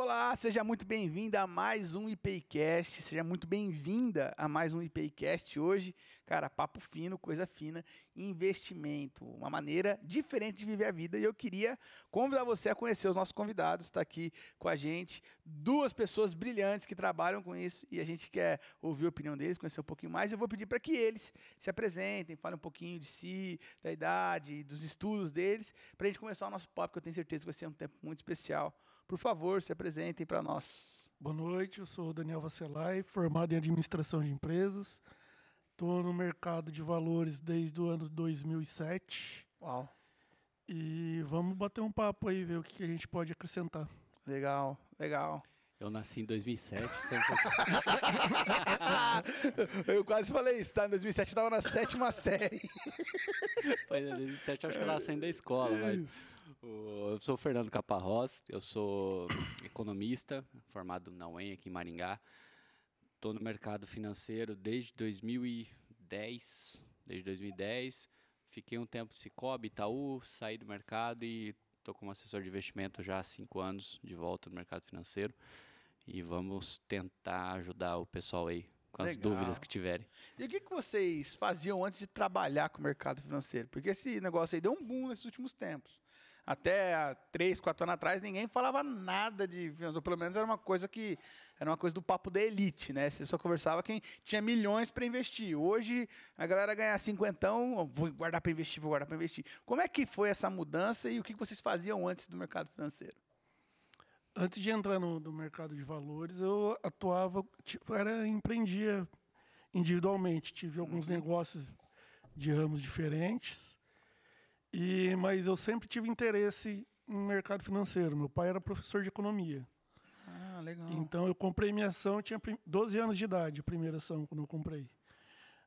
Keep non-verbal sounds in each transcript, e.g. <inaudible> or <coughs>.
Olá, seja muito bem-vinda a mais um IPCast, seja muito bem-vinda a mais um IPCast hoje. Cara, papo fino, coisa fina, investimento, uma maneira diferente de viver a vida. E eu queria convidar você a conhecer os nossos convidados, está aqui com a gente, duas pessoas brilhantes que trabalham com isso e a gente quer ouvir a opinião deles, conhecer um pouquinho mais. Eu vou pedir para que eles se apresentem, falem um pouquinho de si, da idade, dos estudos deles, para a gente começar o nosso papo, que eu tenho certeza que vai ser um tempo muito especial. Por favor, se apresentem para nós. Boa noite, eu sou o Daniel Vacelai, formado em administração de empresas. Estou no mercado de valores desde o ano 2007. Uau. E vamos bater um papo aí, ver o que a gente pode acrescentar. Legal, legal. Eu nasci em 2007. Sempre... <laughs> eu quase falei isso, tá? Em 2007 eu estava na sétima <laughs> série. Pois em 2007 eu acho que eu estava saindo da escola, mas... Eu sou o Fernando Caparrós, eu sou economista, formado na UEM aqui em Maringá. Estou no mercado financeiro desde 2010, desde 2010. Fiquei um tempo Cicobi, Itaú, saí do mercado e estou como assessor de investimento já há cinco anos de volta no mercado financeiro. E vamos tentar ajudar o pessoal aí com as Legal. dúvidas que tiverem. E o que, que vocês faziam antes de trabalhar com o mercado financeiro? Porque esse negócio aí deu um boom nesses últimos tempos. Até há três, quatro anos atrás, ninguém falava nada de finanças, pelo menos era uma coisa que era uma coisa do papo da elite, né? Você só conversava quem tinha milhões para investir. Hoje a galera ganha cinquentão, vou guardar para investir, vou guardar para investir. Como é que foi essa mudança e o que vocês faziam antes do mercado financeiro? Antes de entrar no, no mercado de valores, eu atuava, tipo, era empreendia individualmente, tive alguns uhum. negócios de ramos diferentes. E, mas eu sempre tive interesse em mercado financeiro. Meu pai era professor de economia. Ah, legal. Então eu comprei minha ação, tinha 12 anos de idade, a primeira ação quando eu comprei.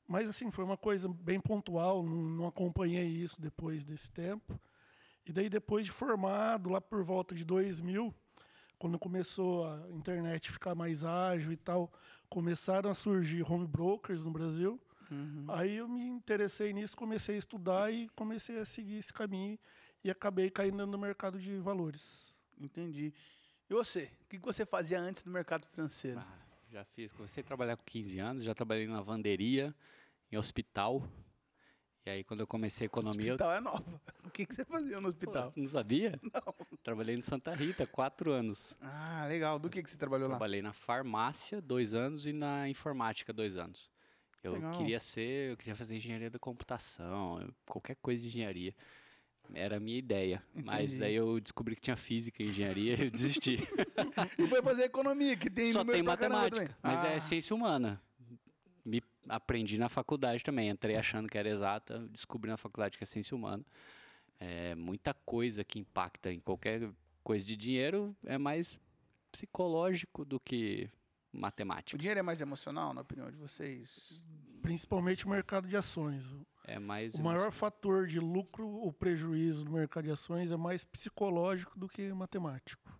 Mas assim, foi uma coisa bem pontual, não, não acompanhei isso depois desse tempo. E daí depois de formado, lá por volta de 2000, quando começou a internet ficar mais ágil e tal, começaram a surgir home brokers no Brasil. Uhum. Aí eu me interessei nisso, comecei a estudar e comecei a seguir esse caminho e acabei caindo no mercado de valores. Entendi. E você? O que você fazia antes do mercado financeiro? Ah, já fiz. Comecei a trabalhar com 15 anos, já trabalhei na lavanderia, em hospital. E aí, quando eu comecei a economia. O hospital eu... é nova. <laughs> O que, que você fazia no hospital? Pô, você não sabia? Não. Trabalhei no Santa Rita, quatro anos. Ah, legal. Do que, que você trabalhou Trabalhei lá? Trabalhei na farmácia, dois anos, e na informática, dois anos. Eu Legal. queria ser, eu queria fazer engenharia da computação, qualquer coisa de engenharia. Era a minha ideia. Entendi. Mas aí eu descobri que tinha física e engenharia e eu desisti. <laughs> e foi fazer economia, que tem Só tem matemática, mas é ah. é ciência humana. Me aprendi na faculdade também. Entrei achando que era exata, descobri na faculdade que é ciência humana. É, muita coisa que impacta em qualquer coisa de dinheiro é mais psicológico do que matemática. O dinheiro é mais emocional, na opinião de vocês? Principalmente o mercado de ações. É mais o maior fator de lucro ou prejuízo no mercado de ações é mais psicológico do que matemático.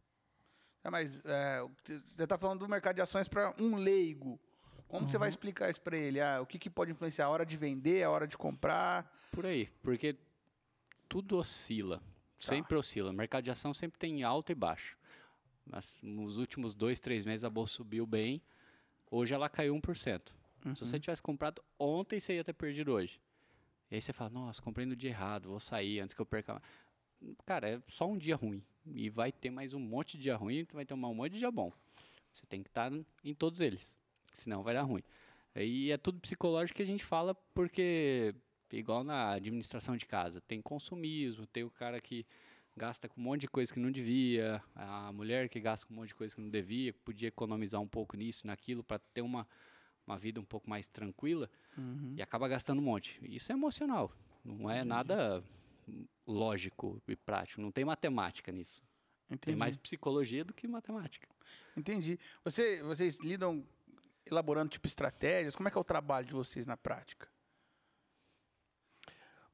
É, mas é, você está falando do mercado de ações para um leigo. Como uhum. você vai explicar isso para ele? Ah, o que, que pode influenciar? A hora de vender, a hora de comprar? Por aí, porque tudo oscila. Tá. Sempre oscila. O mercado de ação sempre tem alto e baixo. Mas nos últimos dois, três meses a bolsa subiu bem. Hoje ela caiu 1%. Uhum. Se você tivesse comprado ontem, você ia ter perdido hoje. E aí você fala, nossa, comprei no dia errado, vou sair antes que eu perca. Cara, é só um dia ruim. E vai ter mais um monte de dia ruim, vai ter um monte de dia bom. Você tem que estar em todos eles. Senão vai dar ruim. E é tudo psicológico que a gente fala porque, igual na administração de casa, tem consumismo, tem o cara que gasta com um monte de coisa que não devia, a mulher que gasta com um monte de coisa que não devia, podia economizar um pouco nisso, naquilo, para ter uma, uma vida um pouco mais tranquila, uhum. e acaba gastando um monte. Isso é emocional, não é nada lógico e prático, não tem matemática nisso. Entendi. Tem mais psicologia do que matemática. Entendi. Você, vocês lidam elaborando tipo estratégias? Como é que é o trabalho de vocês na prática?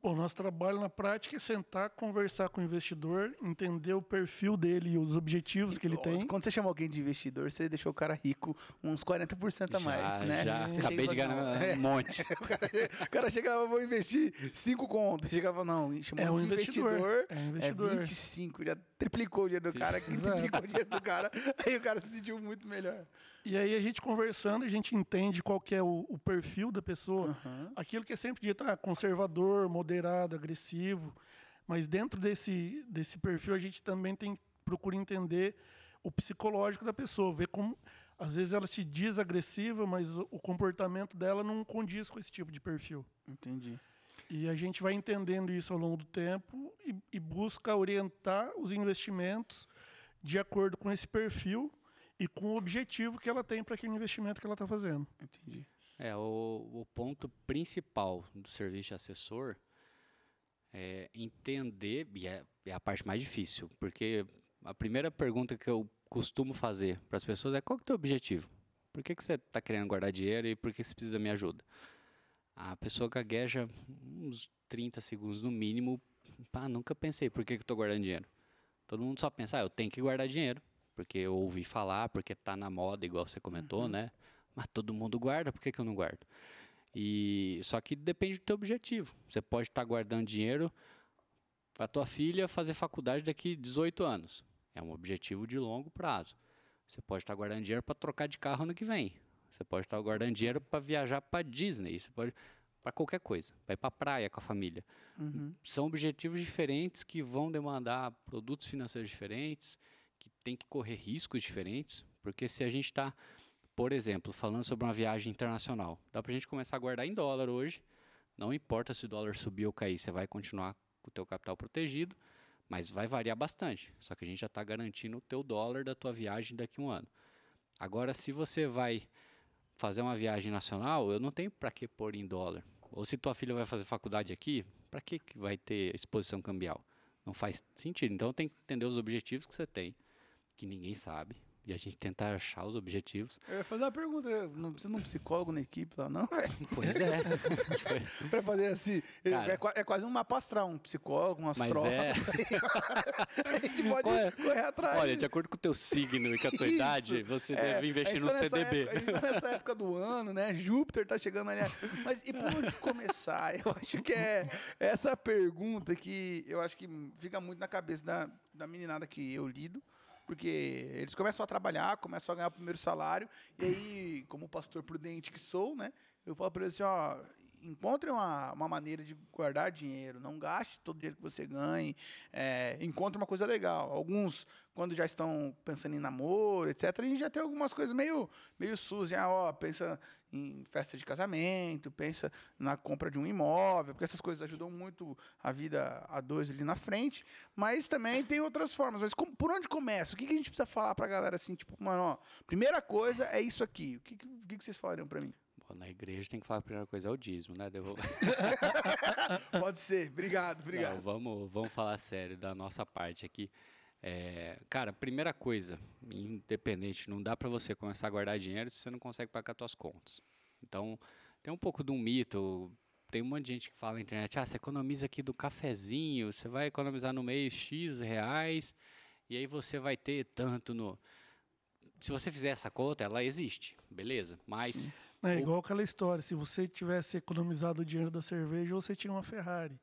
Bom, nosso trabalho na prática é sentar, conversar com o investidor, entender o perfil dele e os objetivos que ele tem. Quando você chama alguém de investidor, você deixou o cara rico uns 40% a mais, já, né? Já, você acabei de ganhar assim, um monte. <laughs> o, cara, o cara chegava, vou investir 5 contas. Chegava, não, chamou é um investidor, investidor, é, investidor. é 25, já <laughs> triplicou o dinheiro do cara, que triplicou o dinheiro do cara, aí o cara se sentiu muito melhor. E aí a gente conversando, a gente entende qual que é o, o perfil da pessoa. Aham. Aquilo que é sempre dito, ah, conservador, moderado, agressivo. Mas dentro desse, desse perfil, a gente também tem procura entender o psicológico da pessoa, ver como às vezes ela se diz agressiva, mas o, o comportamento dela não condiz com esse tipo de perfil. Entendi. E a gente vai entendendo isso ao longo do tempo e, e busca orientar os investimentos de acordo com esse perfil e com o objetivo que ela tem para aquele investimento que ela está fazendo. Entendi. É, o, o ponto principal do serviço de assessor é entender, e é, é a parte mais difícil, porque a primeira pergunta que eu costumo fazer para as pessoas é qual que é o teu objetivo? Por que, que você está querendo guardar dinheiro e por que você precisa da minha ajuda? A pessoa gagueja uns 30 segundos no mínimo. Pá, nunca pensei por que, que eu estou guardando dinheiro. Todo mundo só pensa, ah, eu tenho que guardar dinheiro, porque eu ouvi falar, porque está na moda, igual você comentou, né? Mas todo mundo guarda, por que, que eu não guardo? E só que depende do teu objetivo. Você pode estar guardando dinheiro para tua filha fazer faculdade daqui 18 anos. É um objetivo de longo prazo. Você pode estar guardando dinheiro para trocar de carro ano que vem. Você pode estar guardando dinheiro para viajar para Disney. Você pode para qualquer coisa, para ir para praia com a família. Uhum. São objetivos diferentes que vão demandar produtos financeiros diferentes, que tem que correr riscos diferentes, porque se a gente está, por exemplo, falando sobre uma viagem internacional, dá para a gente começar a guardar em dólar hoje, não importa se o dólar subir ou cair, você vai continuar com o teu capital protegido, mas vai variar bastante, só que a gente já está garantindo o teu dólar da tua viagem daqui a um ano. Agora, se você vai fazer uma viagem nacional, eu não tenho para que pôr em dólar. Ou se tua filha vai fazer faculdade aqui, para que, que vai ter exposição cambial? Não faz sentido. Então tem que entender os objetivos que você tem, que ninguém sabe, e a gente tentar achar os objetivos. Eu ia fazer uma pergunta, não precisa de um psicólogo na equipe lá, não? <laughs> Pois é. <laughs> pra fazer assim, Cara. é, é quase um mapa astral, um psicólogo, um astrólogo. é. <laughs> a gente pode é? correr atrás. Olha, de acordo com o teu signo e com a tua Isso. idade, você É, deve investir no tá CDB. época- a gente tá nessa época do ano, né? Júpiter tá chegando ali. Mas e por onde começar? Eu acho que é essa pergunta que eu acho que fica muito na cabeça da, da meninada que eu lido. Porque eles começam a trabalhar, começam a ganhar o primeiro salário, e aí, como pastor prudente que sou, né? Eu falo para eles assim, ó, encontre uma, uma maneira de guardar dinheiro, não gaste todo o dinheiro que você ganhe, é, encontre uma coisa legal. Alguns, quando já estão pensando em namoro, etc., a gente já tem algumas coisas meio, meio sus, já, ó, pensa em festa de casamento, pensa na compra de um imóvel, porque essas coisas ajudam muito a vida a dois ali na frente, mas também tem outras formas. Mas por onde começa? O que, que a gente precisa falar pra galera assim, tipo, mano, ó, primeira coisa é isso aqui. O que, que, que vocês falariam pra mim? Bom, na igreja tem que falar a primeira coisa é o dízimo, né? Devo- <laughs> Pode ser, obrigado, obrigado. Não, vamos, vamos falar sério da nossa parte aqui. É, cara, primeira coisa, independente, não dá para você começar a guardar dinheiro se você não consegue pagar suas contas. Então, tem um pouco de um mito. Tem um monte de gente que fala na internet, ah, você economiza aqui do cafezinho, você vai economizar no mês X reais, e aí você vai ter tanto no. Se você fizer essa conta, ela existe, beleza, mas É igual aquela história, se você tivesse economizado o dinheiro da cerveja, você tinha uma Ferrari.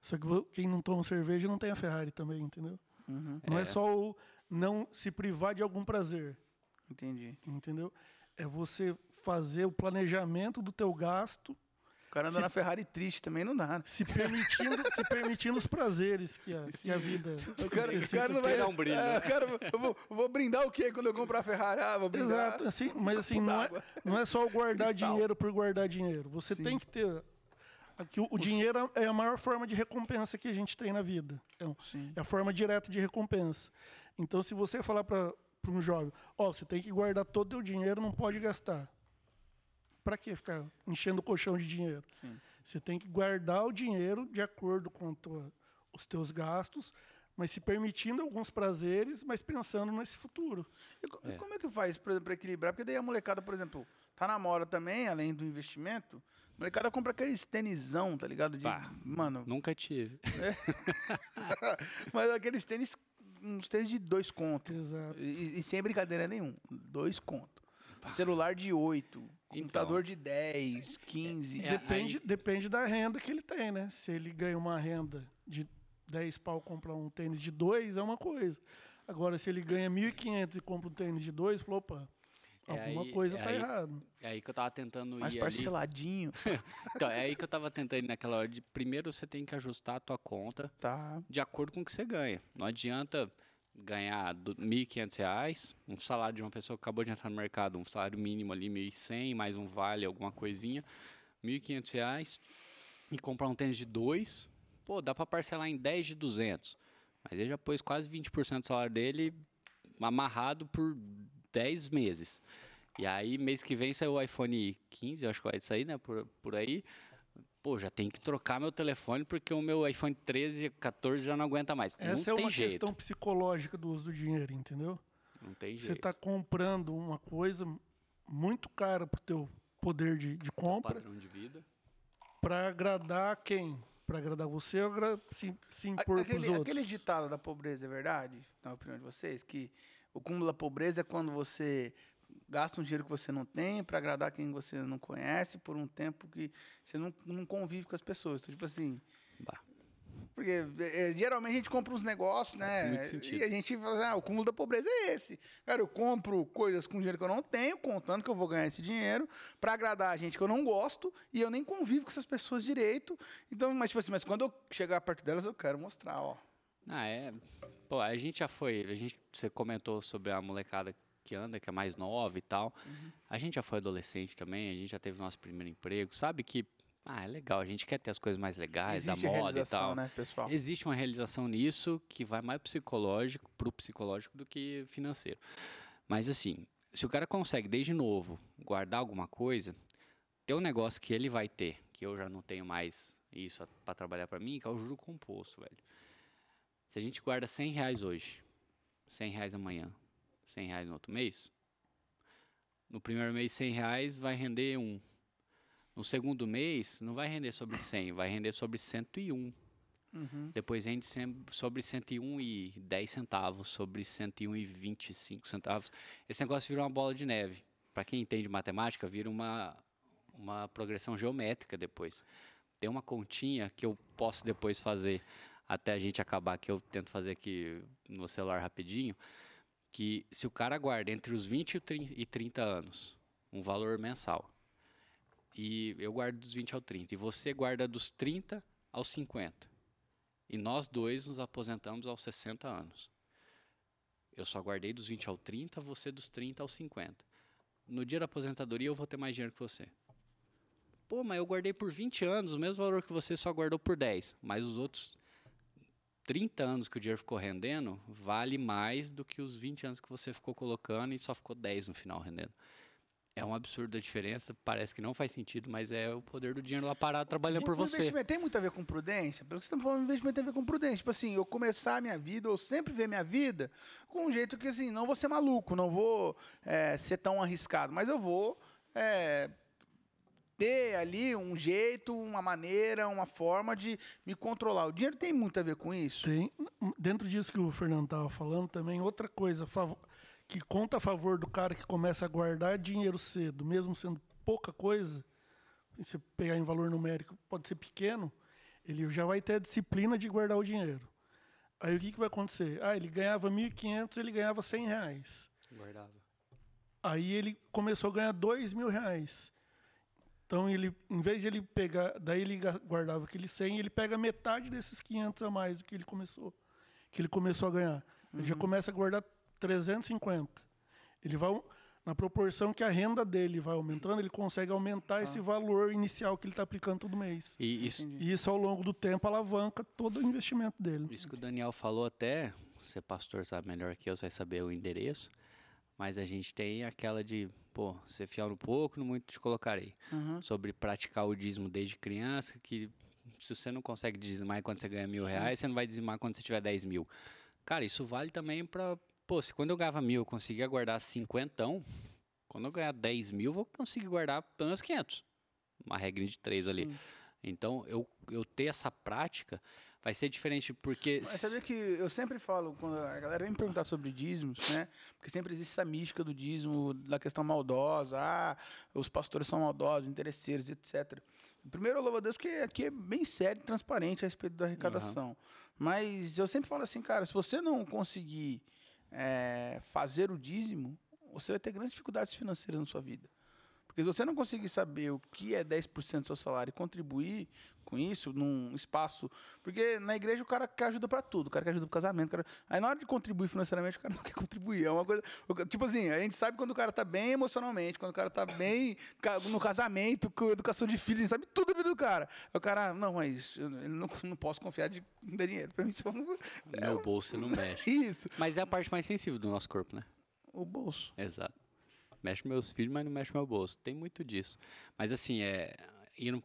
Só que quem não toma cerveja não tem a Ferrari também, entendeu? Uhum, Não é É. só o não se privar de algum prazer, entendi. entendeu? É você fazer o planejamento do teu gasto, cara anda Se- na Ferrari triste também não dá. se permitindo, se permitindo os prazeres que a, que a vida <laughs> O cara, o cara não vai. dar um brinde, É, né? cara, eu vou, eu vou brindar o quê quando eu comprar a Ferrari? Ah, vou brindar. Exato, assim, mas assim, não é, não é só o guardar Cristal. dinheiro por guardar dinheiro. Você Sim. tem que ter. Aqui, o, o dinheiro é a maior forma de recompensa que a gente tem na vida. É, um- Sim. é a forma direta de recompensa. Então, se você falar para um jovem, ó, você tem que guardar todo o teu dinheiro, não pode gastar. Para que ficar enchendo o colchão de dinheiro? Sim. Você tem que guardar o dinheiro de acordo com tua- os teus gastos, mas se permitindo alguns prazeres, mas pensando nesse futuro. E e É. como é que faz, por exemplo, para equilibrar? Porque daí a molecada, por exemplo, tá na moda também, além do investimento. A molecada compra aqueles tenisão, tá ligado? De, Pá. mano, nunca tive. <laughs> mas aqueles tênis, uns tênis de dois contos. Exato. E, e sem brincadeira nenhum. Dois contos. Celular de oito, computador de 10, 15. É, Depende, aí- depende da renda que ele tem, né? Se ele ganha uma renda de 10 pau comprar um tênis de dois, é uma coisa. Agora, se ele ganha 1.500 e compra um tênis de dois, falou, opa, É alguma aí- coisa é tá aí- errado. É aí que eu tava tentando Mais ir ali. parceladinho. <laughs> Então, é aí que eu tava tentando ir naquela hora de primeiro você tem que ajustar a tua conta Tá. de acordo com o que você ganha. Não adianta ganhar 1.500 reais, um salário de uma pessoa que acabou de entrar no mercado, um salário mínimo ali, 1.100, mais um vale, alguma coisinha, 1.500 reais, e comprar um tênis de dois, pô, dá pra parcelar em 10 de 200. Mas ele já pôs quase 20% do salário dele amarrado por 10 meses. E aí, mês que vem saiu o iPhone 15, eu acho que vai sair, né, por, por aí. Pô, já tem que trocar meu telefone porque o meu iPhone 13, 14 já não aguenta mais. Essa não é tem uma jeito. questão psicológica do uso do dinheiro, entendeu? Não tem Você jeito. está comprando uma coisa muito cara pro teu poder de, de compra Padrão de vida. para agradar quem? Para agradar você ou agra- se, se impor pros Aquele, outros? aquele ditado da pobreza é verdade, na opinião de vocês? Que o cúmulo da pobreza é quando você gasta um dinheiro que você não tem para agradar quem você não conhece por um tempo que você não, não convive com as pessoas. Então, tipo assim. Bah. Porque é, geralmente a gente compra uns negócios, né? E a gente fala assim, ah, o cúmulo da pobreza é esse. Cara, eu compro coisas com dinheiro que eu não tenho, contando que eu vou ganhar esse dinheiro, para agradar a gente que eu não gosto, e eu nem convivo com essas pessoas direito. Então, mas tipo assim, mas quando eu chegar perto delas, eu quero mostrar, ó. Ah, é. Pô, a gente já foi. A gente, você comentou sobre a molecada que anda, que é mais nova e tal. Uhum. A gente já foi adolescente também, a gente já teve nosso primeiro emprego. Sabe que. Ah, é legal, a gente quer ter as coisas mais legais, Existe da moda e tal. né, pessoal? Existe uma realização nisso que vai mais psicológico, pro psicológico do que financeiro. Mas assim, se o cara consegue desde novo guardar alguma coisa, tem um negócio que ele vai ter, que eu já não tenho mais isso para trabalhar para mim, que é o juro composto, velho. Se a gente guarda 100 reais hoje, 100 reais amanhã, 100 reais no outro mês, no primeiro mês 100 reais vai render um. No segundo mês não vai render sobre 100, vai render sobre 101. Uhum. Depois rende sobre 101 e 10 centavos, sobre 101 e 25 centavos. Esse negócio vira uma bola de neve. Para quem entende matemática, vira uma, uma progressão geométrica depois. Tem uma continha que eu posso depois fazer até a gente acabar, que eu tento fazer aqui no celular rapidinho, que se o cara guarda entre os 20 e o 30 e 30 anos um valor mensal, e eu guardo dos 20 ao 30, e você guarda dos 30 aos 50, e nós dois nos aposentamos aos 60 anos. Eu só guardei dos 20 ao 30, você dos 30 aos 50. No dia da aposentadoria eu vou ter mais dinheiro que você. Pô, mas eu guardei por 20 anos, o mesmo valor que você só guardou por 10. Mas os outros 30 anos que o dinheiro ficou rendendo, vale mais do que os 20 anos que você ficou colocando e só ficou 10 no final rendendo. É um absurdo a diferença, parece que não faz sentido, mas é o poder do dinheiro lá parado trabalhando por O você. investimento tem muito a ver com prudência? Pelo que você está falando, investimento tem a ver com prudência. Tipo assim, eu começar a minha vida, eu sempre ver minha vida com um jeito que, assim, não vou ser maluco, não vou é, ser tão arriscado, mas eu vou é, ter ali um jeito, uma maneira, uma forma de me controlar. O dinheiro tem muito a ver com isso? Tem, dentro disso que o Fernando estava falando, também outra coisa que conta a favor do cara que começa a guardar dinheiro cedo, mesmo sendo pouca coisa, se você pegar em valor numérico, pode ser pequeno, ele já vai ter a disciplina de guardar o dinheiro. Aí o que, que vai acontecer? Ah, ele ganhava 1.500, ele ganhava 100 reais. Guardava. Aí ele começou a ganhar dois mil reais. Então ele, em vez de ele pegar, daí ele guardava aquele 100, ele pega metade desses 500 a mais do que ele começou, que ele começou a ganhar. Ele já começa a guardar 350. Ele vai na proporção que a renda dele vai aumentando, ele consegue aumentar esse valor inicial que ele está aplicando todo mês. E isso. E isso ao longo do tempo alavanca todo o investimento dele. Isso que o Daniel falou até, você pastor sabe melhor que eu, você vai saber o endereço, mas a gente tem aquela de, pô, ser fiel no pouco, no muito te colocarei. Uhum. Sobre praticar o dízimo desde criança, que se você não consegue dizimar quando você ganha mil reais, você não vai dizimar quando você tiver 10 mil. Cara, isso vale também pra, pô, se quando eu ganhava mil eu conseguia guardar cinquentão, quando eu ganhar 10 mil eu vou conseguir guardar pelo menos 500. Uma regra de três ali. Sim. Então, eu, eu ter essa prática vai ser diferente, porque... Mas sabia que eu sempre falo, quando a galera vem me perguntar sobre dízimos, né? Porque sempre existe essa mística do dízimo, da questão maldosa, ah, os pastores são maldosos, interesseiros, etc. Primeiro, eu louvo a Deus porque aqui é bem sério e transparente a respeito da arrecadação. Mas eu sempre falo assim, cara, se você não conseguir é, fazer o dízimo, você vai ter grandes dificuldades financeiras na sua vida. Porque se você não conseguir saber o que é 10% do seu salário e contribuir com isso num espaço. Porque na igreja o cara quer ajuda para tudo, o cara quer ajuda pro casamento. Cara... Aí na hora de contribuir financeiramente, o cara <laughs> não quer contribuir. É uma coisa. Tipo assim, a gente sabe quando o cara tá bem emocionalmente, quando o cara tá bem no casamento, com educação de filhos, a gente sabe tudo da vida do cara. Aí o cara, não, mas eu não, não posso confiar de não ter dinheiro. Pra mim, isso é Meu bolso não mexe. <laughs> Isso. Mas é a parte mais sensível do nosso corpo, né? O bolso. Exato. Mexe meus filhos, mas não mexe meu bolso. Tem muito disso. Mas assim, é. Indo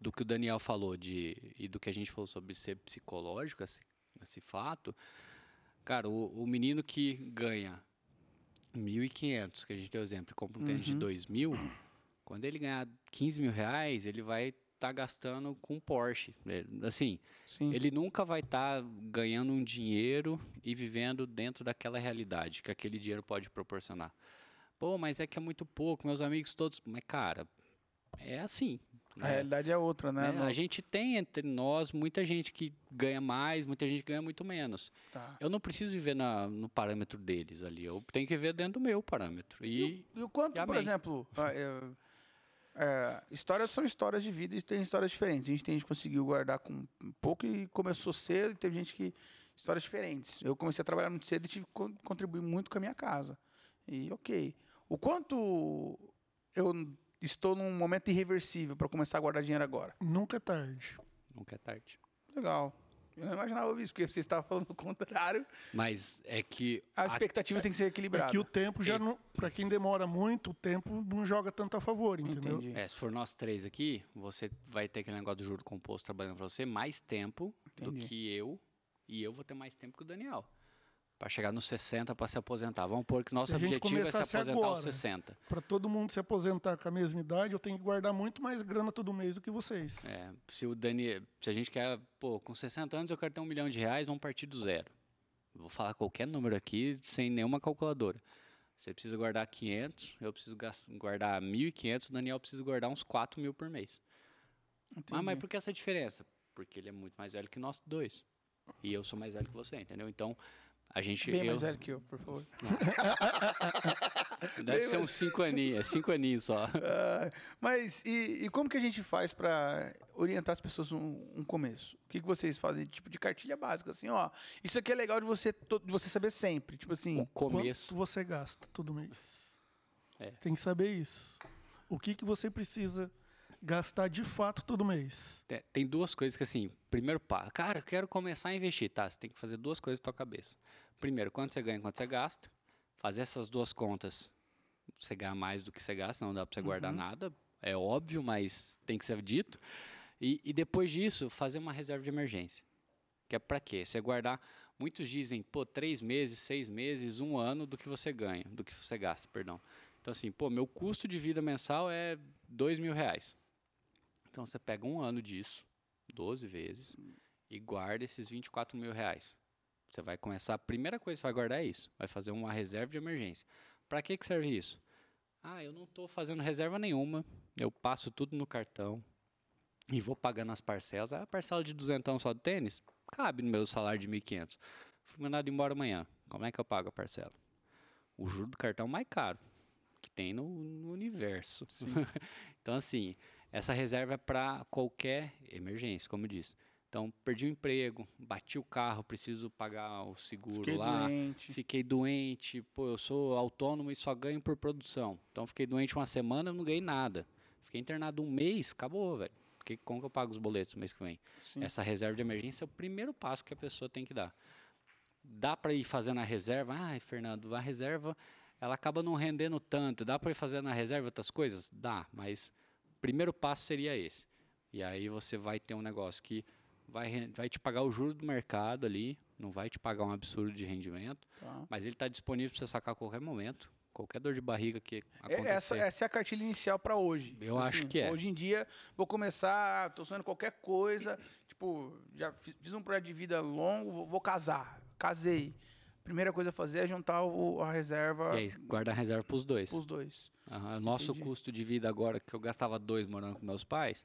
do que o Daniel falou de, e do que a gente falou sobre ser psicológico, esse, esse fato, cara, o, o menino que ganha 1.500, que a gente deu exemplo, compra um tênis uhum. de 2.000, quando ele ganhar 15 mil reais, ele vai estar tá gastando com Porsche. Assim, Sim. ele nunca vai estar tá ganhando um dinheiro e vivendo dentro daquela realidade que aquele dinheiro pode proporcionar. Pô, mas é que é muito pouco, meus amigos todos. Mas, cara, é assim. A né? realidade é outra, né? É, a gente tem entre nós muita gente que ganha mais, muita gente que ganha muito menos. Tá. Eu não preciso viver na, no parâmetro deles ali. Eu tenho que viver dentro do meu parâmetro. E, e, e o quanto, e por exemplo, é, é, histórias são histórias de vida e tem histórias diferentes. A gente tem gente que conseguiu guardar com pouco e começou cedo, e teve gente que. Histórias diferentes. Eu comecei a trabalhar muito cedo e tive que contribuir muito com a minha casa. E ok. O quanto eu estou num momento irreversível para começar a guardar dinheiro agora. Nunca é tarde. Nunca é tarde. Legal. Eu não imaginava isso, porque você estava falando o contrário. Mas é que. A expectativa a... tem que ser equilibrada. É que o tempo já não. Para quem demora muito, o tempo não joga tanto a favor, entendeu? Entendi. É, se for nós três aqui, você vai ter aquele negócio do juro composto trabalhando para você mais tempo Entendi. do que eu. E eu vou ter mais tempo que o Daniel para chegar nos 60 para se aposentar. Vamos pôr que nosso objetivo é se aposentar agora, aos 60. Para todo mundo se aposentar com a mesma idade, eu tenho que guardar muito mais grana todo mês do que vocês. É, se o Dani, se a gente quer, pô, com 60 anos eu quero ter um milhão de reais, vamos partir do zero. Vou falar qualquer número aqui sem nenhuma calculadora. Você precisa guardar 500, eu preciso guardar 1.500, o Daniel precisa guardar uns 4 mil por mês. Ah, mas por que essa diferença? Porque ele é muito mais velho que nós dois. E eu sou mais velho que você, entendeu? Então, a gente, Bem eu... mais velho que eu, por favor. <laughs> Deve Bem ser mais... uns cinco aninhos, é cinco aninhos só. Uh, mas e, e, como que a gente faz para orientar as pessoas um, um começo? O que, que vocês fazem? Tipo de cartilha básica, assim, ó. Isso aqui é legal de você, de você saber sempre. Tipo assim. O começo. Quanto você gasta todo mês? É. Tem que saber isso. O que, que você precisa gastar de fato todo mês? É, tem duas coisas que, assim, primeiro passo. Cara, eu quero começar a investir. Tá, você tem que fazer duas coisas na tua cabeça. Primeiro, quanto você ganha quanto você gasta. Fazer essas duas contas. Você ganha mais do que você gasta, não dá para você uhum. guardar nada. É óbvio, mas tem que ser dito. E, e depois disso, fazer uma reserva de emergência. Que é para quê? Você guardar. Muitos dizem, pô, três meses, seis meses, um ano do que você ganha, do que você gasta, perdão. Então, assim, pô, meu custo de vida mensal é dois mil reais. Então você pega um ano disso, 12 vezes, e guarda esses 24 mil reais. Você vai começar, a primeira coisa que vai guardar é isso. Vai fazer uma reserva de emergência. Para que, que serve isso? Ah, eu não estou fazendo reserva nenhuma, eu passo tudo no cartão e vou pagando as parcelas. Ah, a parcela de duzentão só do tênis cabe no meu salário de 1.500. Fui mandado embora amanhã. Como é que eu pago a parcela? O juro do cartão mais caro que tem no, no universo. <laughs> então, assim, essa reserva é para qualquer emergência, como eu disse. Então, perdi o emprego, bati o carro, preciso pagar o seguro fiquei lá. Doente. Fiquei doente. Pô, eu sou autônomo e só ganho por produção. Então, fiquei doente uma semana, não ganhei nada. Fiquei internado um mês, acabou, velho. Porque como que eu pago os boletos no mês que vem? Sim. Essa reserva de emergência é o primeiro passo que a pessoa tem que dar. Dá para ir fazendo a reserva? Ai, Fernando, a reserva ela acaba não rendendo tanto. Dá para ir fazendo a reserva outras coisas? Dá, mas primeiro passo seria esse. E aí você vai ter um negócio que vai, vai te pagar o juro do mercado ali, não vai te pagar um absurdo de rendimento, tá. mas ele está disponível para você sacar a qualquer momento. Qualquer dor de barriga que é, acontecer. Essa, essa é a cartilha inicial para hoje. Eu assim, acho que é. Hoje em dia, vou começar, estou sonhando qualquer coisa, <coughs> tipo, já fiz, fiz, um projeto de vida longo, vou, vou casar, casei. Primeira coisa a fazer é juntar o, a reserva. E aí, guarda a reserva para os dois. Os dois. Uhum. Nosso Entendi. custo de vida agora, que eu gastava dois morando com meus pais,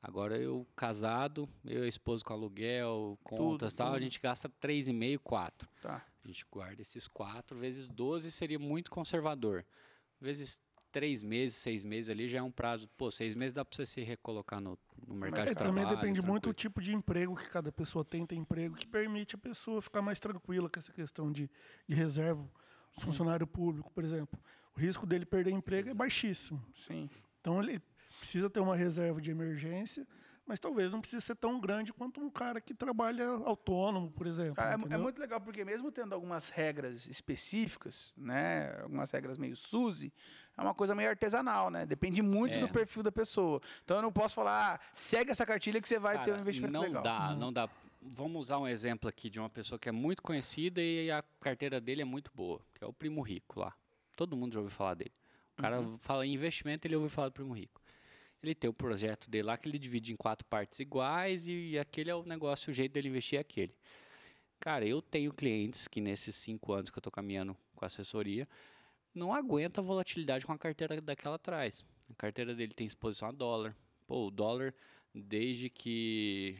agora eu casado, eu e a esposa com aluguel, contas e tal, a tudo. gente gasta três e meio, quatro. Tá. A gente guarda esses quatro vezes 12 seria muito conservador. Vezes três meses, seis meses ali já é um prazo. Pô, seis meses dá para você se recolocar no, no mercado É, de É, também trabalho. depende muito do tranquilo. tipo de emprego que cada pessoa tem. Tem emprego que permite a pessoa ficar mais tranquila com essa questão de, de reserva. Funcionário público, por exemplo. O risco dele perder emprego é baixíssimo. Sim. Então ele precisa ter uma reserva de emergência, mas talvez não precise ser tão grande quanto um cara que trabalha autônomo, por exemplo. Cara, é, é muito legal porque mesmo tendo algumas regras específicas, né, algumas regras meio SUSE, é uma coisa meio artesanal, né? Depende muito É. do perfil da pessoa. Então eu não posso falar, ah, segue essa cartilha que você vai ter um Cara, investimento não legal. Dá, Não. não dá. Vamos usar um exemplo aqui de uma pessoa que é muito conhecida e a carteira dele é muito boa, que é o Primo Rico lá. Todo mundo já ouviu falar dele. O cara Uhum. fala em investimento, ele ouviu falar do Primo Rico. Ele tem o projeto dele lá que ele divide em quatro partes iguais e aquele é o negócio, o jeito dele investir é aquele. Cara, eu tenho clientes que nesses cinco anos que eu tô caminhando com assessoria, não aguenta a volatilidade com a carteira daquela atrás. A carteira dele tem exposição a dólar. Pô, o dólar, desde que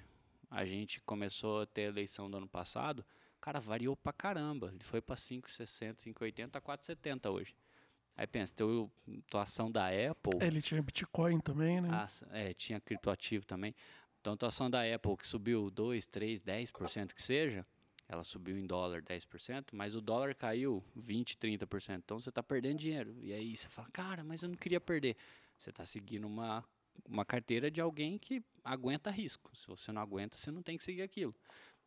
a gente começou a ter a eleição do ano passado, cara, variou pra caramba. Ele foi pra 5,60, 5,80, tá 4,70 hoje. Aí pensa, teu, tua ação da Apple, É, Ele tinha Bitcoin também, né? ah, s- é, tinha criptoativo também. Então, tua ação da Apple, que subiu 2, 3, 10% que seja, ela subiu em dólar 10%, mas o dólar caiu 20, 30%. Então, você está perdendo dinheiro. E aí você fala, cara, mas eu não queria perder. Você está seguindo uma, uma carteira de alguém que aguenta risco. Se você não aguenta, você não tem que seguir aquilo.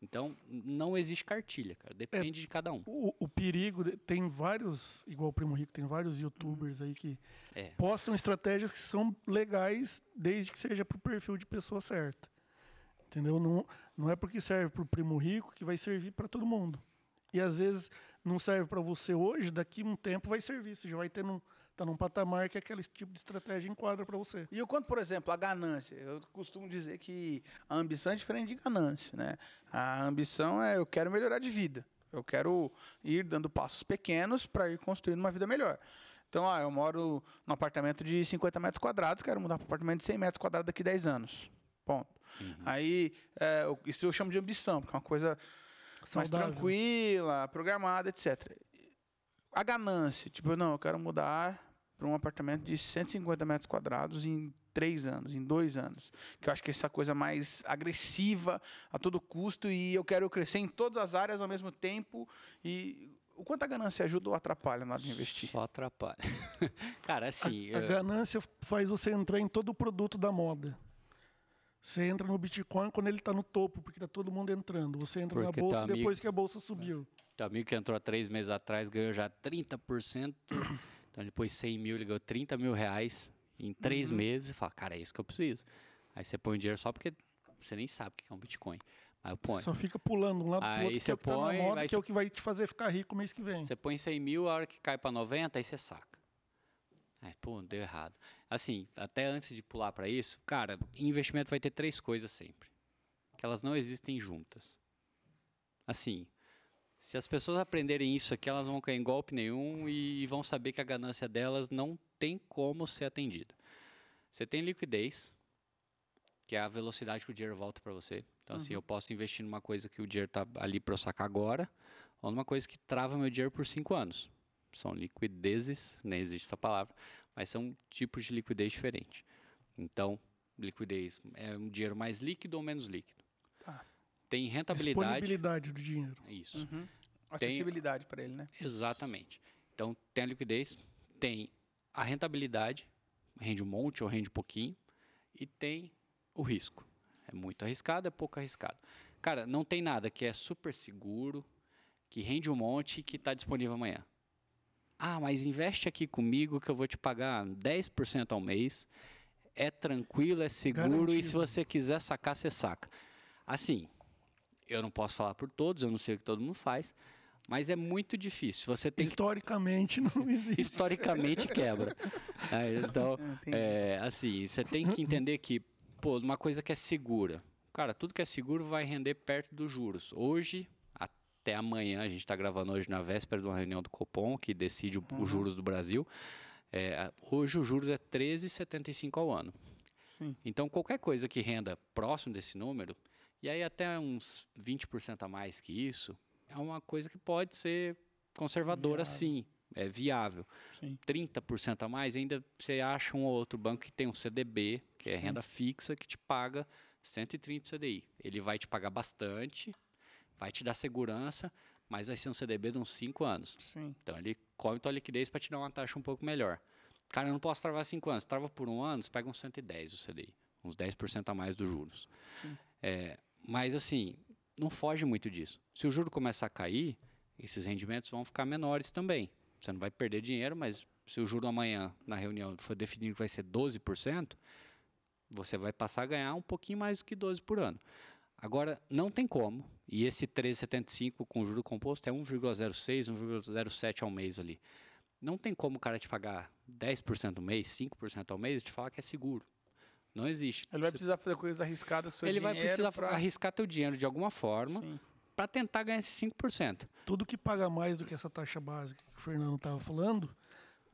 Então, não existe cartilha, cara. Depende de cada um. O, o perigo, tem vários, igual o Primo Rico, tem vários youtubers aí que É. postam estratégias que são legais desde que seja para o perfil de pessoa certa. Entendeu? Não, não é porque serve para o Primo Rico que vai servir para todo mundo. E às vezes não serve para você hoje, daqui a um tempo vai servir. Você já vai ter num, tá num patamar que aquele tipo de estratégia enquadra para você. E o quanto, por exemplo, a ganância? Eu costumo dizer que a ambição é diferente de ganância, né? A ambição é eu quero melhorar de vida. Eu quero ir dando passos pequenos para ir construindo uma vida melhor. Então, ah, eu moro num apartamento de 50 metros quadrados, quero mudar para um apartamento de 100 metros quadrados daqui a 10 anos. Ponto. Uhum. Aí, é, isso eu chamo de ambição, porque é uma coisa mais Saudável. tranquila, programada, etc. A ganância, tipo, não, eu quero mudar para um apartamento de 150 metros quadrados em três anos, em dois anos. Que eu acho que é essa coisa mais agressiva a todo custo e eu quero crescer em todas as áreas ao mesmo tempo. E o quanto a ganância ajuda ou atrapalha na hora de investir? Só atrapalha. <laughs> cara, assim. A, a eu- ganância faz você entrar em todo o produto da moda. Você entra no Bitcoin quando ele está no topo, porque está todo mundo entrando. Você entra Porque na bolsa amigo- depois que a bolsa subiu. Teu amigo que entrou há três meses atrás ganhou já 30%. Então ele pôs 100 mil, ele ganhou 30 mil reais em três Uhum. meses e fala, cara, é isso que eu preciso. Aí você põe o dinheiro só porque você nem sabe o que é um Bitcoin. Aí eu Você ponho. só fica pulando um lado pro Aí outro, que você é o que tá põe, moda, que é você- o que vai te fazer ficar rico mês que vem. Você põe 100 mil, a hora que cai para 90, aí você saca. Aí, pô, deu errado. Assim, até antes de pular para isso, cara, investimento vai ter três coisas sempre. Que elas não existem juntas. Assim, se as pessoas aprenderem isso aqui, elas vão cair em golpe nenhum e vão saber que a ganância delas não tem como ser atendida. Você tem liquidez, que é a velocidade que o dinheiro volta para você. Então, assim, eu posso investir numa coisa que o dinheiro tá ali para eu sacar agora, ou numa coisa que trava meu dinheiro por cinco anos. São liquidezes, nem existe essa palavra, mas são tipos de liquidez diferentes. Então, liquidez é um dinheiro mais líquido ou menos líquido. Tem rentabilidade. Disponibilidade do dinheiro. Isso. Uhum. Acessibilidade para ele, né? Exatamente. Então, tem a liquidez, tem a rentabilidade, rende um monte ou rende um pouquinho, e tem o risco. É muito arriscado, é pouco arriscado. Cara, não tem nada que é super seguro, que rende um monte e que está disponível amanhã. Ah, mas investe aqui comigo que eu vou te pagar 10% ao mês. É tranquilo, é seguro e se Garantido. você quiser sacar, você saca. Assim, eu não posso falar por todos, eu não sei o que todo mundo faz, mas é muito difícil. Você tem que Historicamente não <laughs> existe. historicamente quebra. É, então, é, assim, você tem que entender que, pô, uma coisa que é segura. Cara, tudo que é seguro vai render perto dos juros. Hoje, até amanhã, a gente está gravando hoje na véspera de uma reunião do Copom, que decide Uhum. os juros do Brasil. É, hoje o juros é 13,75 ao ano. Sim. Então, qualquer coisa que renda próximo desse número, e aí até uns 20% a mais que isso, é uma coisa que pode ser conservadora, Viável. sim. É viável. Sim. 30% a mais, ainda você acha um ou outro banco que tem um CDB, que é Sim. renda fixa, que te paga 130 CDI. Ele vai te pagar bastante, vai te dar segurança, mas vai ser um CDB de uns 5 anos. Sim. Então ele come tua liquidez para te dar uma taxa um pouco melhor. Cara, eu não posso travar 5 anos. Trava por um ano, você pega uns 110 o CDI. Uns 10% a mais dos juros. Sim. É, mas assim, não foge muito disso. Se o juro começar a cair, esses rendimentos vão ficar menores também. Você não vai perder dinheiro, mas se o juro amanhã, na reunião, for definido que vai ser 12%, você vai passar a ganhar um pouquinho mais do que 12 por ano. Agora, não tem como, e esse 13,75 com juro composto é 1,06, 1,07 ao mês ali. Não tem como o cara te pagar 10% ao mês, 5% ao mês e te falar que é seguro. Não existe. Ele vai precisar fazer coisas arriscadas com seu ele vai precisar pra... arriscar teu dinheiro de alguma forma para tentar ganhar esses 5%. Tudo que paga mais do que essa taxa básica que o Fernando estava falando,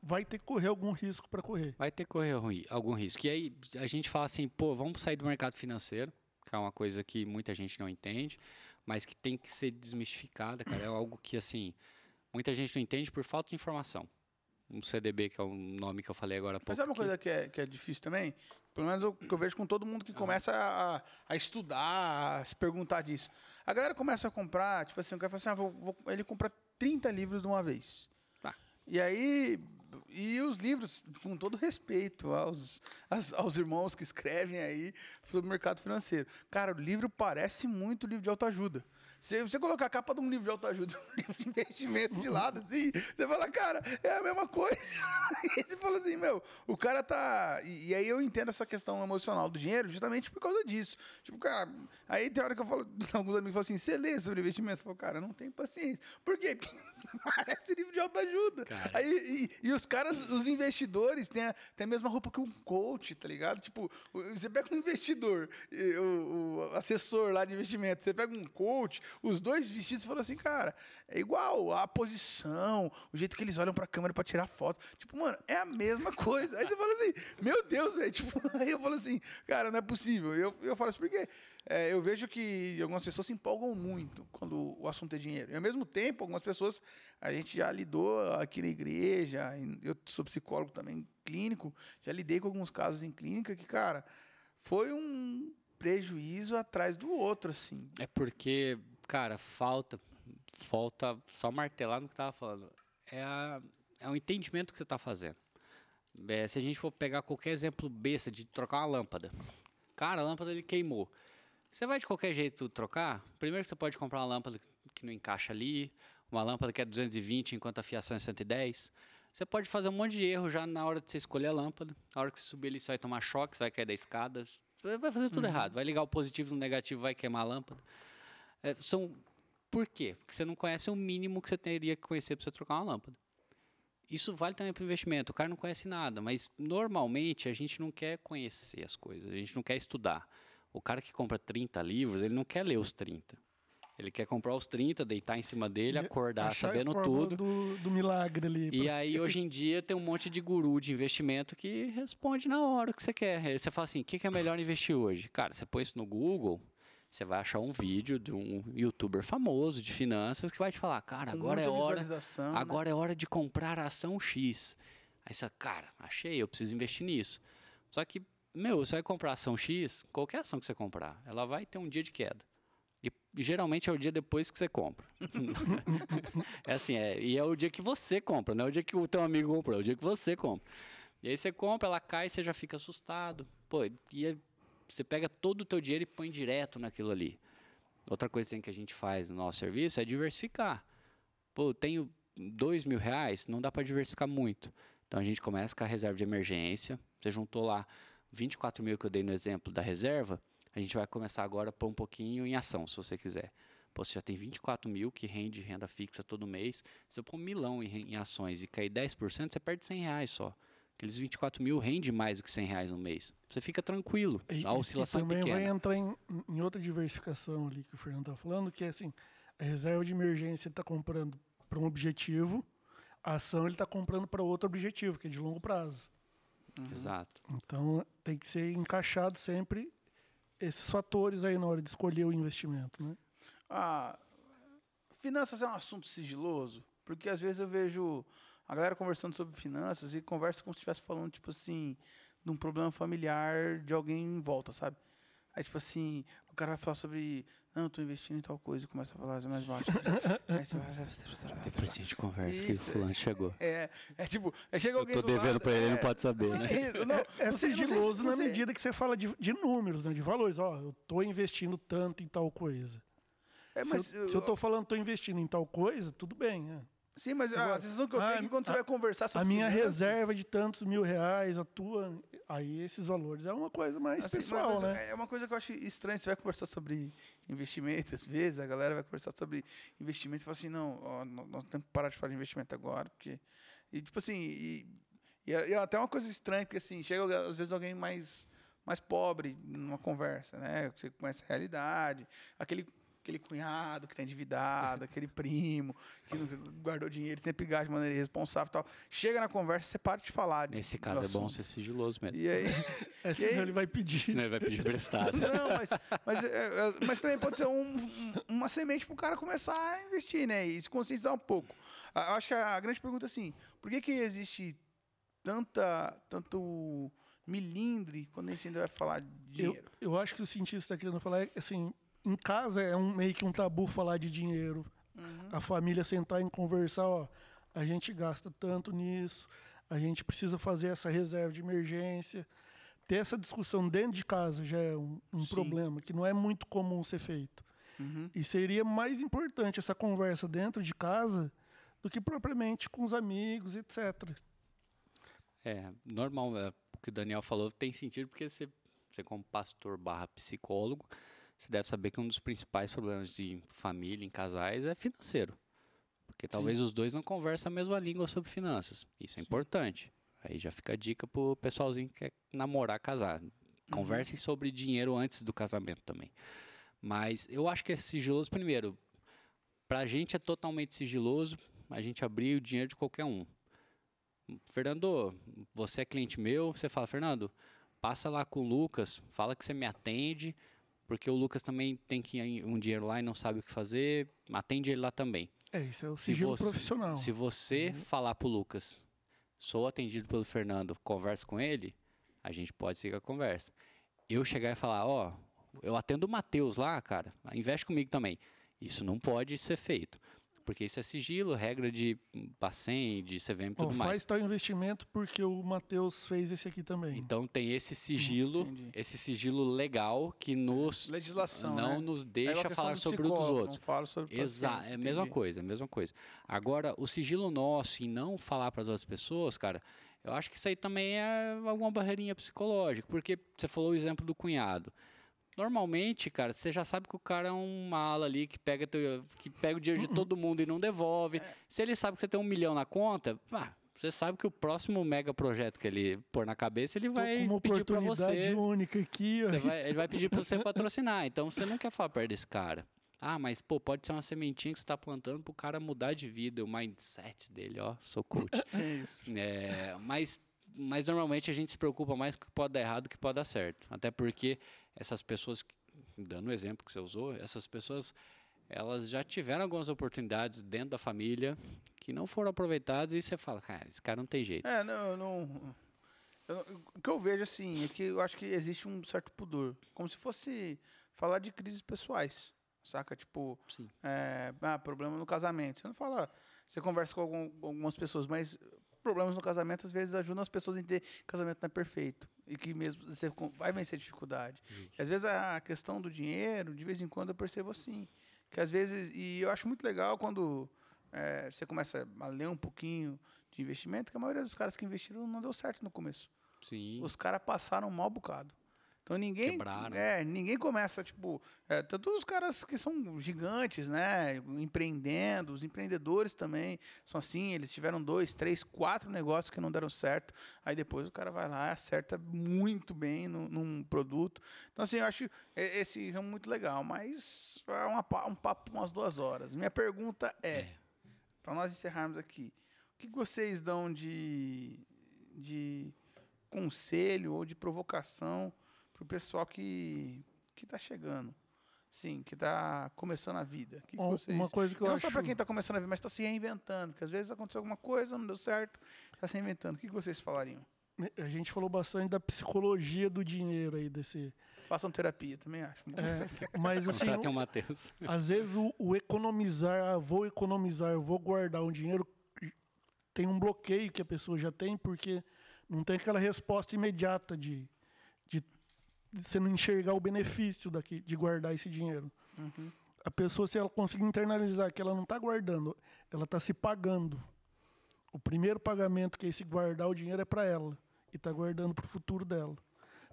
vai ter que correr algum risco para correr. Vai ter que correr algum risco. E aí a gente fala assim, pô, vamos sair do mercado financeiro, que é uma coisa que muita gente não entende, mas que tem que ser desmistificada, cara. É algo que, assim, muita gente não entende por falta de informação. Um CDB, que é o nome que eu falei agora há pouco. Mas sabe uma coisa que é, que é difícil também? Pelo menos o que eu vejo com todo mundo que começa a, a estudar, a se perguntar disso. A galera começa a comprar, tipo assim, o cara fala assim, ah, vou, vou- ele compra 30 livros de uma vez. Tá. E aí, e os livros, com todo respeito aos, aos, aos irmãos que escrevem aí sobre o mercado financeiro. Cara, o livro parece muito livro de autoajuda. Se você colocar a capa de um livro de autoajuda, <laughs> um livro de investimento de lado, assim, você fala, cara, é a mesma coisa. <laughs> E você fala assim, meu, o cara tá. E, e aí eu entendo essa questão emocional do dinheiro justamente por causa disso. Tipo, cara, aí tem hora que eu falo, <laughs> alguns amigos falam assim, você lê sobre investimento? Eu falo, cara, eu não tenho paciência. Por quê? Porque parece livro de autoajuda. Cara. Aí, e, e os caras, os investidores, têm a, têm a mesma roupa que um coach, tá ligado? Tipo, você pega um investidor, o, o assessor lá de investimento, você pega um coach, os dois vestidos fala assim, cara, é igual a posição, o jeito que eles olham pra câmera pra tirar foto. Tipo, mano, é a mesma coisa. Aí você fala assim, meu Deus, velho. Tipo, <laughs> aí eu falo assim, cara, não é possível. Eu, eu falo assim, por quê? É, eu vejo que algumas pessoas se empolgam muito quando o assunto é dinheiro. E ao mesmo tempo, algumas pessoas, a gente já lidou aqui na igreja, eu sou psicólogo também clínico, já lidei com alguns casos em clínica que, cara, foi um prejuízo atrás do outro, assim. É porque, cara, falta, falta só martelar no que tava falando. É, a- é o entendimento que você está fazendo. É, se a gente for pegar qualquer exemplo besta de trocar uma lâmpada. Cara, a lâmpada ele queimou. Você vai de qualquer jeito trocar? Primeiro você pode comprar uma lâmpada que não encaixa ali, uma lâmpada que é 220 enquanto a fiação é 110. Você pode fazer um monte de erro já na hora de você escolher a lâmpada. Na hora que você subir ali, você vai tomar choque, você vai cair da escada. Você vai fazer tudo errado. Vai ligar o positivo no negativo, vai queimar a lâmpada. É, são... Por quê? Porque você não conhece o mínimo que você teria que conhecer para você trocar uma lâmpada. Isso vale também para o investimento. O cara não conhece nada, mas normalmente a gente não quer conhecer as coisas, a gente não quer estudar. O cara que compra 30 livros, ele não quer ler os 30. Ele quer comprar os 30, deitar em cima dele, E acordar sabendo tudo. Do, do milagre ali. E pra- aí, hoje em dia, tem um monte de guru de investimento que responde na hora o que você quer. Aí você fala assim, o que que é melhor investir hoje? Cara, você põe isso no Google, você vai achar um vídeo de um youtuber famoso de finanças que vai te falar, cara, agora é muita hora, visualização, né? agora é hora de comprar a ação X. Aí você, cara, achei, eu preciso investir nisso. Só que, meu, você vai comprar ação X, qualquer ação que você comprar, ela vai ter um dia de queda. E geralmente é o dia depois que você compra. <laughs> é assim, é, e é o dia que você compra, não é o dia que o teu amigo comprou, é o dia que você compra. E aí você compra, ela cai, você já fica assustado. Pô, e aí você pega todo o teu dinheiro e põe direto naquilo ali. Outra coisa que a gente faz no nosso serviço é diversificar. Pô, eu tenho dois mil reais, não dá para diversificar muito. Então a gente começa com a reserva de emergência. Você juntou lá 24 mil que eu dei no exemplo da reserva. A gente vai começar agora a pôr um pouquinho em ação, se você quiser. Pô, você já tem 24 mil que rende renda fixa todo mês. Se eu pôr um milão em, em ações e cair 10%, você perde 100 reais só. Aqueles 24 mil rende mais do que 100 reais no mês. Você fica tranquilo. E- A oscilação e é também pequena. vai entrar em, em outra diversificação ali que o Fernando está falando, que é assim, A reserva de emergência ele está comprando para um objetivo, a ação ele está comprando para outro objetivo, que é de longo prazo. Uhum. Exato. Então tem que ser encaixado sempre esses fatores aí na hora de escolher o investimento, né? Ah, finanças é um assunto sigiloso, porque às vezes eu vejo a galera conversando sobre finanças e conversa como se estivesse falando, tipo assim, de um problema familiar de alguém em volta, sabe? Aí, tipo assim, o cara vai falar sobre. Não, eu tô investindo em tal coisa e começa a falar as mais baixas. <laughs> Aí você vai. Depois a gente conversa que o fulano chegou. É, é tipo, aí chega Eu alguém tô do devendo lado, pra ele, ele é, não pode saber, né? <laughs> Isso, não, É não se- sigiloso na medida que você fala de, de números, né? De valores. Ó, eu tô investindo tanto em tal coisa. É, se, mas, eu, se eu tô falando tô investindo em tal coisa, tudo bem. né? Sim, mas a Agora, sensação que eu ah, tenho é que quando você a- vai conversar sobre A minha finanças, reserva de tantos mil reais, a tua. Aí esses valores é uma coisa mais assim, pessoal, mas né? É uma coisa que eu acho estranha. Você vai conversar sobre investimento, às vezes, a galera vai conversar sobre investimento e fala assim: não, ó, nó- nós temos que parar de falar de investimento agora, porque. E tipo assim, e, e é, e é até uma coisa estranha, porque assim, chega às vezes alguém mais, mais pobre numa conversa, né? Você conhece a realidade, aquele. Aquele cunhado que está endividado, aquele primo que nunca guardou dinheiro, sempre gasta de maneira irresponsável e tal. Chega na conversa, você para de falar. Nesse caso é bom ser sigiloso mesmo. E aí, <laughs> É, e senão aí- ele vai pedir. Senão ele vai pedir emprestado. <laughs> Não, mas, mas, é, é, mas também pode ser um- um- uma semente para o cara começar a investir, né? E se conscientizar um pouco. Eu acho que a grande pergunta é assim, por que, que existe tanta, tanto milindre quando a gente ainda vai falar de Eu, dinheiro? eu acho que o cientista está querendo falar é assim, em casa é um, meio que um tabu falar de dinheiro. Uhum. A família sentar e conversar, ó, a gente gasta tanto nisso, a gente precisa fazer essa reserva de emergência. Ter essa discussão dentro de casa já é um, um problema que não é muito comum ser feito. Uhum. E seria mais importante essa conversa dentro de casa do que propriamente com os amigos, etc. É, normal, é, o que o Daniel falou tem sentido porque você, você como pastor barra psicólogo, você deve saber que um dos principais problemas de família em casais é financeiro. Porque talvez os dois não conversam a mesma língua sobre finanças. Isso é importante. Aí já fica a dica pro pessoalzinho que quer namorar, casar. Conversem sobre dinheiro antes do casamento também. Mas eu acho que é sigiloso primeiro. Pra gente é totalmente sigiloso a gente abrir o dinheiro de qualquer um. Fernando, você é cliente meu, você fala, Fernando, passa lá com o Lucas, fala que você me atende, porque o Lucas também tem que ir um dinheiro lá e não sabe o que fazer, atende ele lá também. É, isso é o Se sigilo você, profissional. se você falar pro Lucas, sou atendido pelo Fernando, converso com ele, a gente pode seguir a conversa. Eu chegar e falar, ó, eu atendo o Matheus lá, cara, investe comigo também. Isso não pode ser feito. Porque isso é sigilo, regra de Bacen, de CVM e tudo faz mais. tal investimento porque o Matheus fez esse aqui também. Então tem esse sigilo, Entendi. esse sigilo legal que nos Legislação, não né? nos É deixa questão falar sobre o dos psicólogo, outros. Não falo sobre o Exato, é a mesma coisa, é a mesma coisa. Agora, o sigilo nosso e não falar para as outras pessoas, cara, eu acho que isso aí também é alguma barreirinha psicológica, porque você falou o exemplo do cunhado. Normalmente, cara, você já sabe que o cara é um mala ali que pega, teu, que pega o dinheiro de todo mundo e não devolve. É. Se ele sabe que você tem um milhão na conta, ah, você sabe que o próximo mega projeto que ele pôr na cabeça, ele vai pedir para oportunidade você. única aqui. vai- ele vai pedir para você patrocinar. Então você não quer falar perto desse cara. Ah, mas pô, pode ser uma sementinha que você está plantando para o cara mudar de vida, o mindset dele, ó, sou coach. <laughs> É isso. É, mas, mas normalmente a gente se preocupa mais com o que pode dar errado do que pode dar certo. Até porque essas pessoas, dando o exemplo que você usou, essas pessoas elas já tiveram algumas oportunidades dentro da família que não foram aproveitadas e você fala, cara, esse cara não tem jeito. É, não, eu não, eu O que eu vejo, assim, é que eu acho que existe um certo pudor. Como se fosse falar de crises pessoais, saca? Tipo, Sim. é, ah, problema no casamento. Você não fala... Você conversa com algum- algumas pessoas, mas problemas no casamento às vezes ajudam as pessoas a entender que o casamento não é perfeito. E que mesmo você vai vencer dificuldade. E às vezes a questão do dinheiro, de vez em quando eu percebo assim. Que às vezes... E eu acho muito legal quando é, você começa a ler um pouquinho de investimento, que a maioria dos caras que investiram não deu certo no começo. Sim. Os caras passaram um mau bocado. Então ninguém, Quebraram. é, ninguém começa tipo, é, tanto os caras que são gigantes, né, empreendendo, os empreendedores também são assim, eles tiveram dois, três, quatro negócios que não deram certo, aí depois o cara vai lá e acerta muito bem no, num produto. Então assim, eu acho esse ramo muito legal, mas é uma um papo umas duas horas. Minha pergunta é, para nós encerrarmos aqui, o que que vocês dão de, de conselho ou de provocação para o pessoal que que está chegando, sim, que está começando a vida? O que que Uma- vocês Uma coisa que eu não acho. só para quem está começando a vida, mas está se reinventando, porque às vezes aconteceu alguma coisa, não deu certo, está se reinventando. O que que vocês falariam? A gente falou bastante da psicologia do dinheiro aí, desse. Façam terapia, também acho. é, mas assim, Contratem o Matheus. às vezes o, o economizar, ah, vou economizar, vou guardar um dinheiro, tem um bloqueio que a pessoa já tem, porque não tem aquela resposta imediata de você não enxergar o benefício daqui, de guardar esse dinheiro. Uhum. A pessoa, se ela conseguir internalizar que ela não está guardando, ela está se pagando. O primeiro pagamento, que é esse guardar o dinheiro, é para ela. E está guardando para o futuro dela.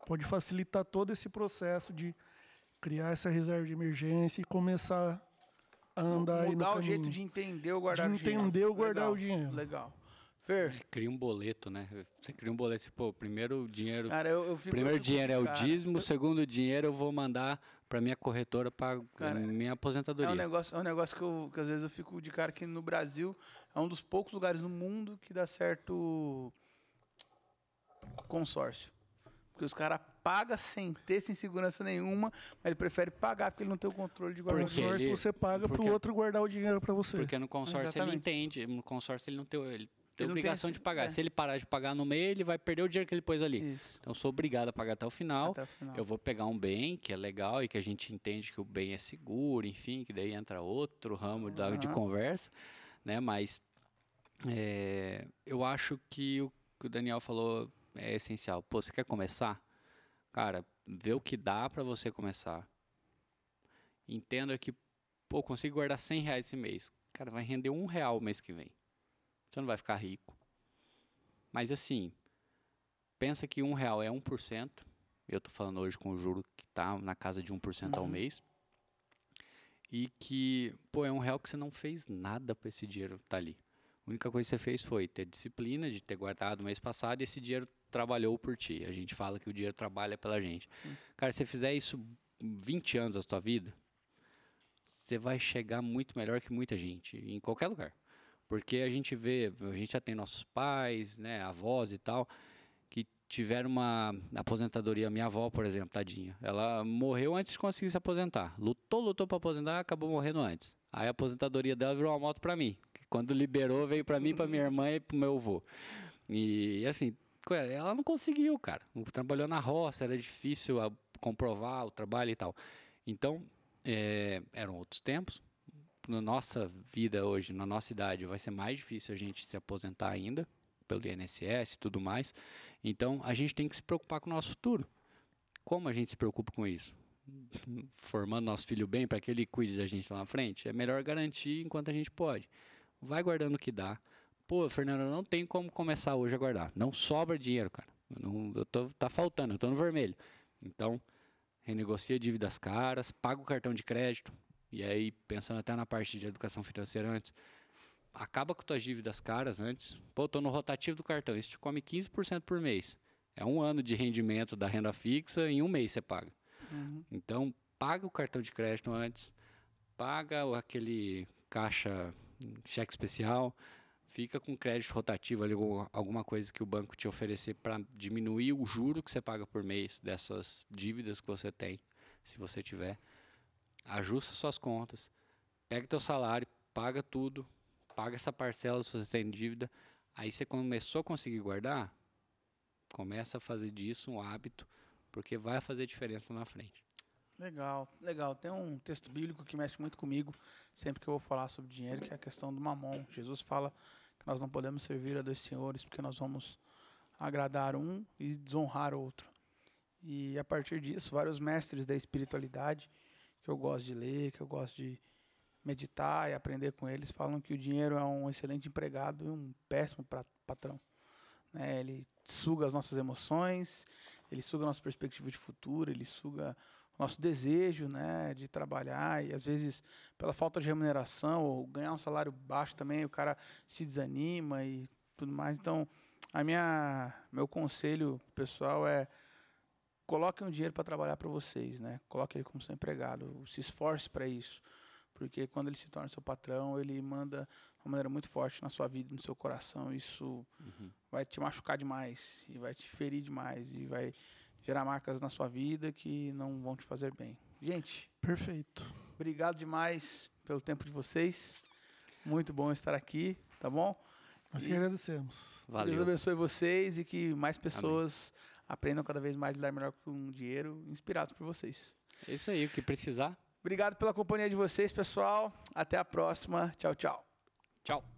Pode facilitar todo esse processo de criar essa reserva de emergência e começar a andar aí no Mudar o caminho. jeito de entender ou guardar De o dinheiro. entender ou guardar Legal, o dinheiro. Legal. Fer, É, cria um boleto, né? Você cria um boleto, assim, pô, primeiro o dinheiro, cara, eu, eu fico... primeiro dinheiro é o dízimo, o segundo dinheiro eu vou mandar para minha corretora para minha É aposentadoria. um negócio, é um negócio que, eu, que às vezes eu fico de cara que no Brasil é um dos poucos lugares no mundo que dá certo consórcio. Porque os caras pagam sem ter, sem segurança nenhuma, mas ele prefere pagar porque ele não tem o controle de guardar o Porque dinheiro. consórcio ele- você paga para porque- o outro guardar o dinheiro para você. Porque no consórcio Exatamente. ele entende, no consórcio ele não tem, ele tem tem obrigação esse- de pagar. é. Se ele parar de pagar no meio, ele vai perder o dinheiro que ele pôs ali. Isso. Então eu sou obrigado a pagar até o final. Até o final. Eu vou pegar um bem que é legal e que a gente entende que o bem é seguro, enfim, que daí entra outro ramo da- de conversa, né? Mas é, eu acho que o que o Daniel falou é essencial. Pô, você quer começar? Cara, vê o que dá para você começar. Entenda que, pô, consigo guardar 100 reais esse mês. Cara, vai render um real o mês que vem. Você não vai ficar rico. Mas assim, pensa que um real é 1%. Eu tô falando hoje com o juro que tá na casa de 1% ao Uhum. mês. E que, pô, é um real que você não fez nada para esse dinheiro estar ali. A única coisa que você fez foi ter disciplina de ter guardado o mês passado e esse dinheiro trabalhou por ti. A gente fala que o dinheiro trabalha pela gente. Cara, se você fizer isso 20 anos da sua vida, você vai chegar muito melhor que muita gente, em qualquer lugar. Porque a gente vê, a gente já tem nossos pais, né, avós e tal, que tiveram uma aposentadoria. Minha avó, por exemplo, tadinha, ela morreu antes de conseguir se aposentar. Lutou, lutou para aposentar, acabou morrendo antes. Aí a aposentadoria dela virou uma moto para mim. Quando liberou, veio para mim, para minha irmã e para meu avô. E assim, ela não conseguiu, cara. Trabalhou na roça, era difícil a- comprovar o trabalho e tal. Então, é, eram outros tempos. Na nossa vida hoje, na nossa idade, vai ser mais difícil a gente se aposentar ainda, pelo INSS e tudo mais. Então, a gente tem que se preocupar com o nosso futuro. Como a gente se preocupa com isso? Formando nosso filho bem para que ele cuide da gente lá na frente? É melhor garantir enquanto a gente pode. Vai guardando o que dá. Pô, Fernando, não tem como começar hoje a guardar. Não sobra dinheiro, cara. Eu não, eu tô, tá faltando, eu tô no vermelho. Então, renegocia dívidas caras, paga o cartão de crédito. E aí, pensando até na parte de educação financeira antes, acaba com tuas dívidas caras antes. Pô, tô no rotativo do cartão, isso te come 15% por mês. É um ano de rendimento da renda fixa, em um mês você paga. Uhum. Então, paga o cartão de crédito antes, paga aquele caixa, hum, cheque especial, fica com crédito rotativo ali, alguma coisa que o banco te oferecer para diminuir o juro que você paga por mês dessas dívidas que você tem, se você tiver. Ajusta suas contas, pega teu salário, paga tudo, paga essa parcela se você tem dívida. Aí você começou a conseguir guardar, começa a fazer disso um hábito, porque vai fazer diferença na frente. Legal, legal. Tem um texto bíblico que mexe muito comigo sempre que eu vou falar sobre dinheiro, que é a questão do mamon. Jesus fala que nós não podemos servir a dois senhores porque nós vamos agradar um e desonrar outro. E a partir disso, vários mestres da espiritualidade que eu gosto de ler, que eu gosto de meditar e aprender com eles, falam que o dinheiro é um excelente empregado e um péssimo patrão. né? Ele suga as nossas emoções, ele suga a nossa perspectiva de futuro, ele suga o nosso desejo, né, de trabalhar e às vezes pela falta de remuneração ou ganhar um salário baixo também, o cara se desanima e tudo mais. Então, a minha meu conselho pessoal é coloquem um dinheiro para trabalhar para vocês, né? Coloque ele como seu empregado, se esforce para isso, porque quando ele se torna seu patrão, ele manda de uma maneira muito forte na sua vida, no seu coração. Isso Uhum. vai te machucar demais e vai te ferir demais e vai gerar marcas na sua vida que não vão te fazer bem. Gente, Perfeito. obrigado demais pelo tempo de vocês. Muito bom estar aqui, tá bom? Nós E- que agradecemos. Deus Valeu. abençoe vocês e que mais pessoas aprendam cada vez mais a lidar melhor com o dinheiro, inspirados por vocês. É isso aí, o que precisar. Obrigado pela companhia de vocês, pessoal. Até a próxima. Tchau, tchau. Tchau.